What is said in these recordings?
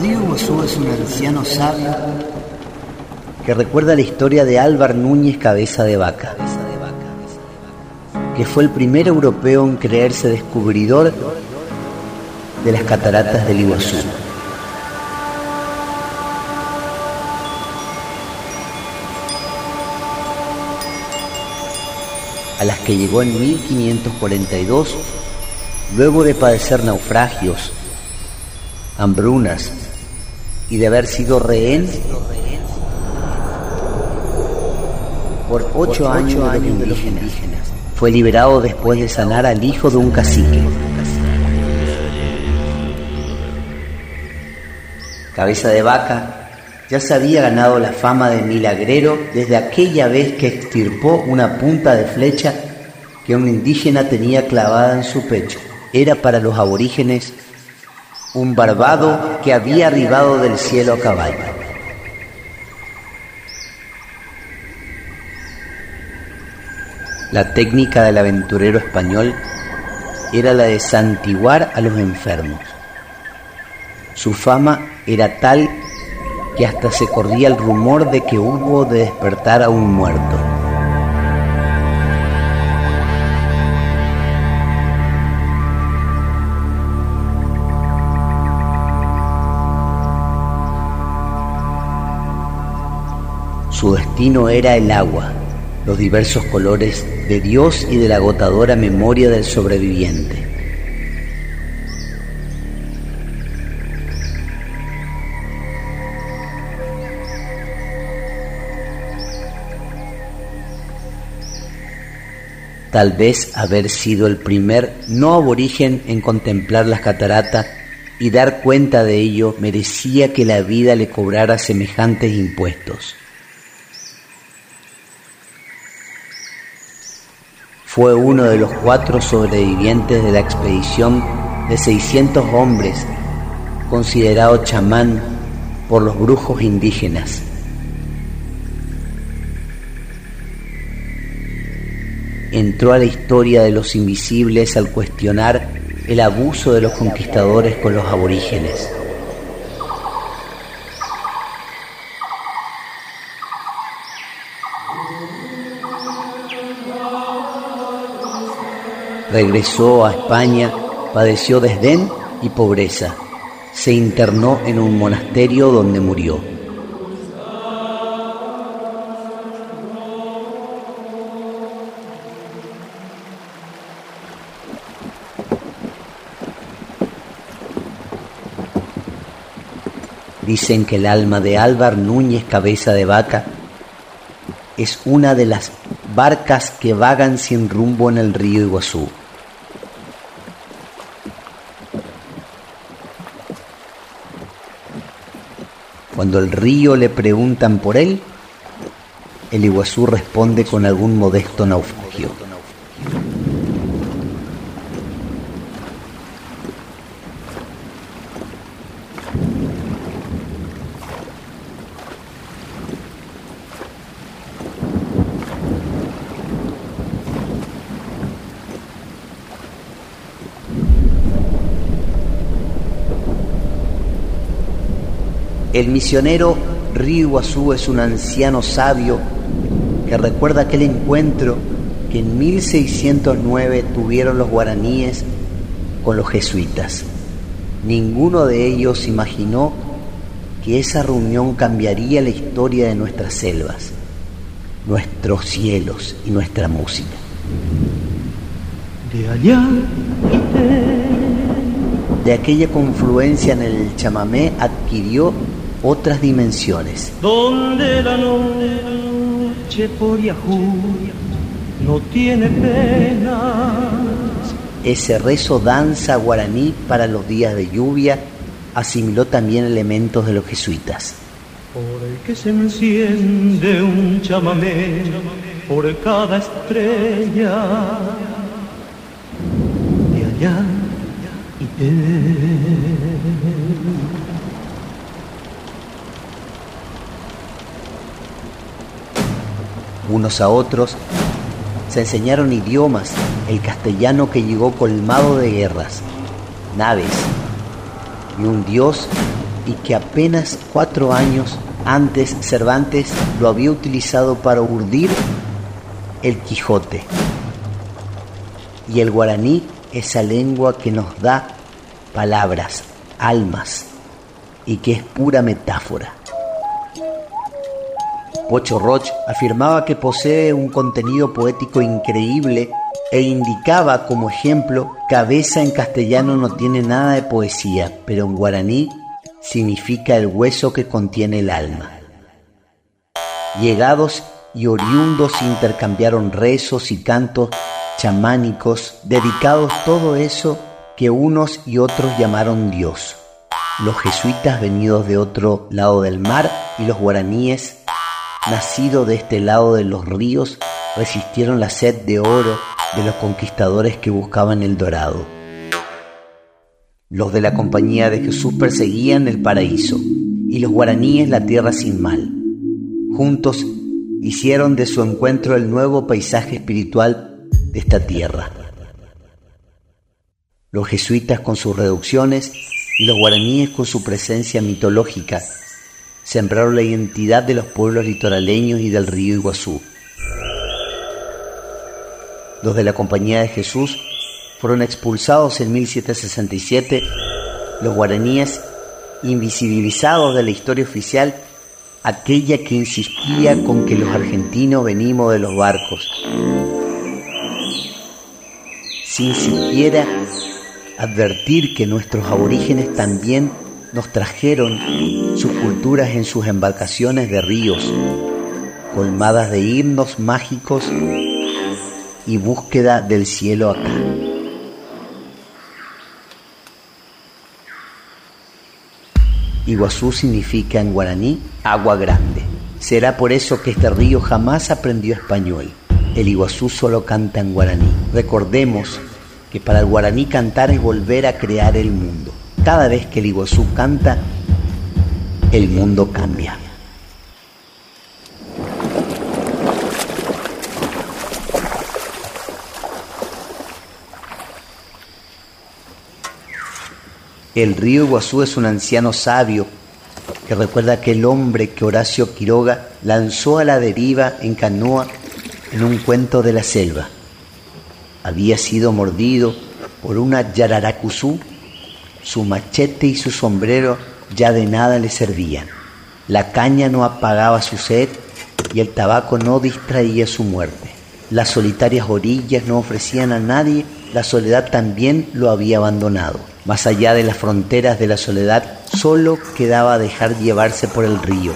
río Iguazú es un anciano sabio que recuerda la historia de Álvar Núñez Cabeza de Vaca, que fue el primer europeo en creerse descubridor de las cataratas del Iguazú. a las que llegó en 1542, luego de padecer naufragios, hambrunas y de haber sido rehén por ocho años de los indígenas. Fue liberado después de sanar al hijo de un cacique. Cabeza de vaca ya se había ganado la fama de milagrero desde aquella vez que extirpó una punta de flecha que un indígena tenía clavada en su pecho. Era para los aborígenes un barbado que había arribado del cielo a caballo. La técnica del aventurero español era la de santiguar a los enfermos. Su fama era tal que hasta se corría el rumor de que hubo de despertar a un muerto. Su destino era el agua, los diversos colores de Dios y de la agotadora memoria del sobreviviente. tal vez haber sido el primer no aborigen en contemplar las cataratas y dar cuenta de ello merecía que la vida le cobrara semejantes impuestos. Fue uno de los cuatro sobrevivientes de la expedición de 600 hombres, considerado chamán por los brujos indígenas. entró a la historia de los invisibles al cuestionar el abuso de los conquistadores con los aborígenes. Regresó a España, padeció desdén y pobreza. Se internó en un monasterio donde murió. Dicen que el alma de Álvar Núñez Cabeza de Vaca es una de las barcas que vagan sin rumbo en el río Iguazú. Cuando el río le preguntan por él, el Iguazú responde con algún modesto naufragio. El misionero Río es un anciano sabio que recuerda aquel encuentro que en 1609 tuvieron los guaraníes con los jesuitas. Ninguno de ellos imaginó que esa reunión cambiaría la historia de nuestras selvas, nuestros cielos y nuestra música. De allá de aquella confluencia en el chamamé adquirió otras dimensiones. Donde la noche por Yahoo no tiene penas. Ese rezo danza guaraní para los días de lluvia asimiló también elementos de los jesuitas. Por el que se enciende un chamamé por cada estrella de allá y de unos a otros, se enseñaron idiomas, el castellano que llegó colmado de guerras, naves y un Dios y que apenas cuatro años antes Cervantes lo había utilizado para urdir el Quijote. Y el guaraní, esa lengua que nos da palabras, almas, y que es pura metáfora. Pocho Roch afirmaba que posee un contenido poético increíble e indicaba como ejemplo, cabeza en castellano no tiene nada de poesía, pero en guaraní significa el hueso que contiene el alma. Llegados y oriundos intercambiaron rezos y cantos chamánicos, dedicados todo eso que unos y otros llamaron Dios. Los jesuitas venidos de otro lado del mar y los guaraníes, nacidos de este lado de los ríos, resistieron la sed de oro de los conquistadores que buscaban el dorado. Los de la compañía de Jesús perseguían el paraíso y los guaraníes la tierra sin mal. Juntos hicieron de su encuentro el nuevo paisaje espiritual de esta tierra. Los jesuitas con sus reducciones y los guaraníes con su presencia mitológica sembraron la identidad de los pueblos litoraleños y del río Iguazú. Los de la Compañía de Jesús fueron expulsados en 1767, los guaraníes invisibilizados de la historia oficial, aquella que insistía con que los argentinos venimos de los barcos, sin siquiera advertir que nuestros aborígenes también nos trajeron sus culturas en sus embarcaciones de ríos, colmadas de himnos mágicos y búsqueda del cielo acá. Iguazú significa en guaraní agua grande. Será por eso que este río jamás aprendió español. El Iguazú solo canta en guaraní. Recordemos que para el guaraní cantar es volver a crear el mundo. Cada vez que el Iguazú canta, el mundo cambia. El río Iguazú es un anciano sabio que recuerda aquel hombre que Horacio Quiroga lanzó a la deriva en canoa en un cuento de la selva. Había sido mordido por una yararacuzú, su machete y su sombrero ya de nada le servían. La caña no apagaba su sed y el tabaco no distraía su muerte. Las solitarias orillas no ofrecían a nadie, la soledad también lo había abandonado. Más allá de las fronteras de la soledad, solo quedaba dejar llevarse por el río.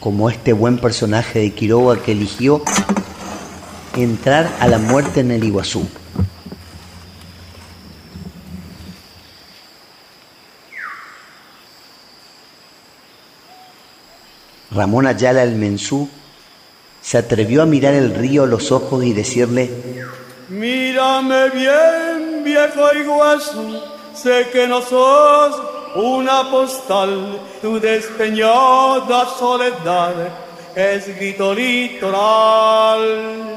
Como este buen personaje de Quiroga que eligió entrar a la muerte en el Iguazú. Ramón Ayala el Mensú se atrevió a mirar el río a los ojos y decirle, Mírame bien, viejo Iguazú, sé que no sos una postal, tu despeñada soledad es grito litoral.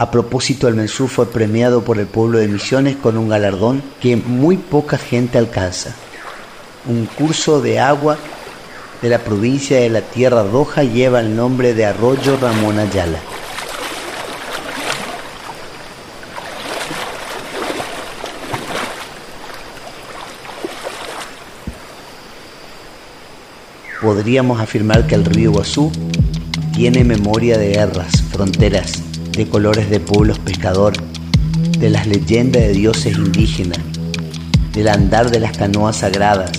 A propósito, el Mensú fue premiado por el pueblo de Misiones con un galardón que muy poca gente alcanza. Un curso de agua de la provincia de la Tierra Roja lleva el nombre de Arroyo Ramón Ayala. Podríamos afirmar que el río Guazú tiene memoria de guerras, fronteras, de colores de pueblos pescador, de las leyendas de dioses indígenas, del andar de las canoas sagradas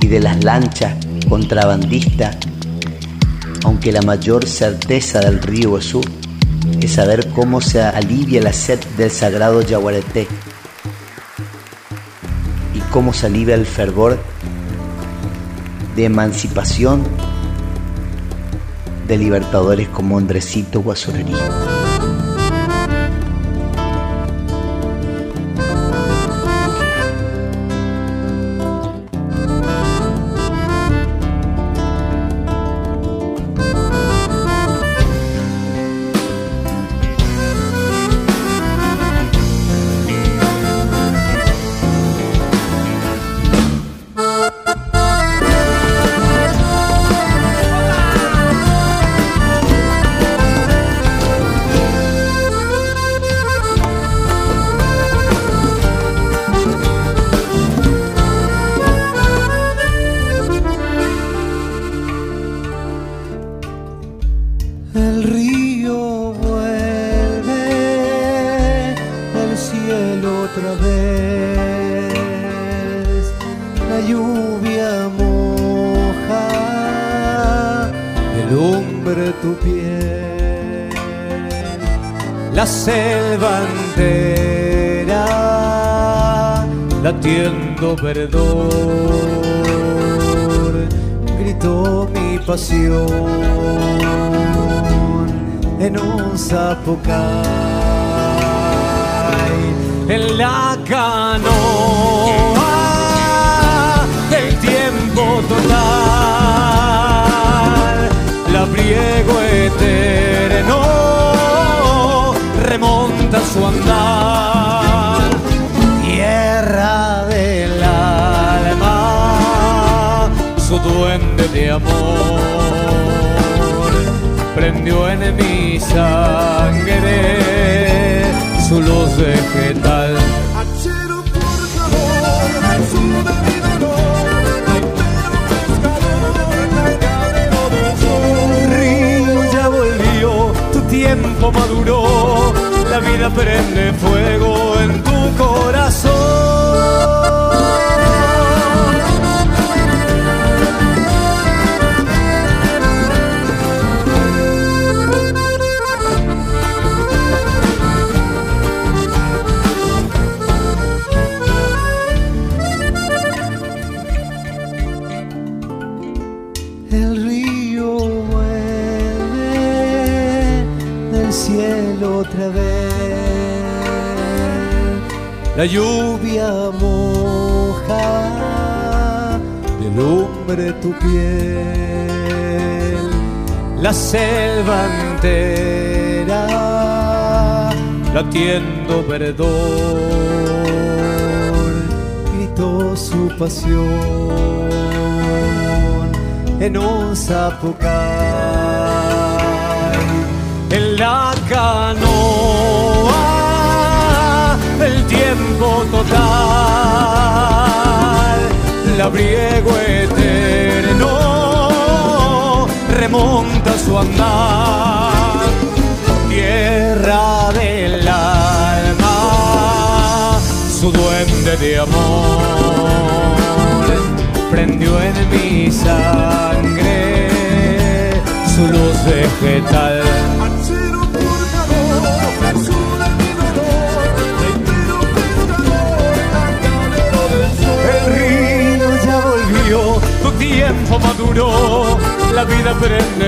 y de las lanchas contrabandistas, aunque la mayor certeza del río Guazú es saber cómo se alivia la sed del sagrado yaguareté y cómo se alivia el fervor de emancipación de libertadores como Andresito Guasurerí. Tu piel, la selva entera latiendo verdor, gritó mi pasión en un zapucay en la canoa sangre su luz vegetal. Achero forjador, su de mi dolor, pescador, cargadero del sol. Río ya volvió, tu tiempo maduró, la vida prende fuego en lluvia moja de lumbre tu piel. La selva entera latiendo verdor gritó su pasión en un zapucay el tiempo total. Labriego eterno remonta su andar. Tierra del alma su duende de amor. Prendió en mi sangre su luz vegetal la vida perenne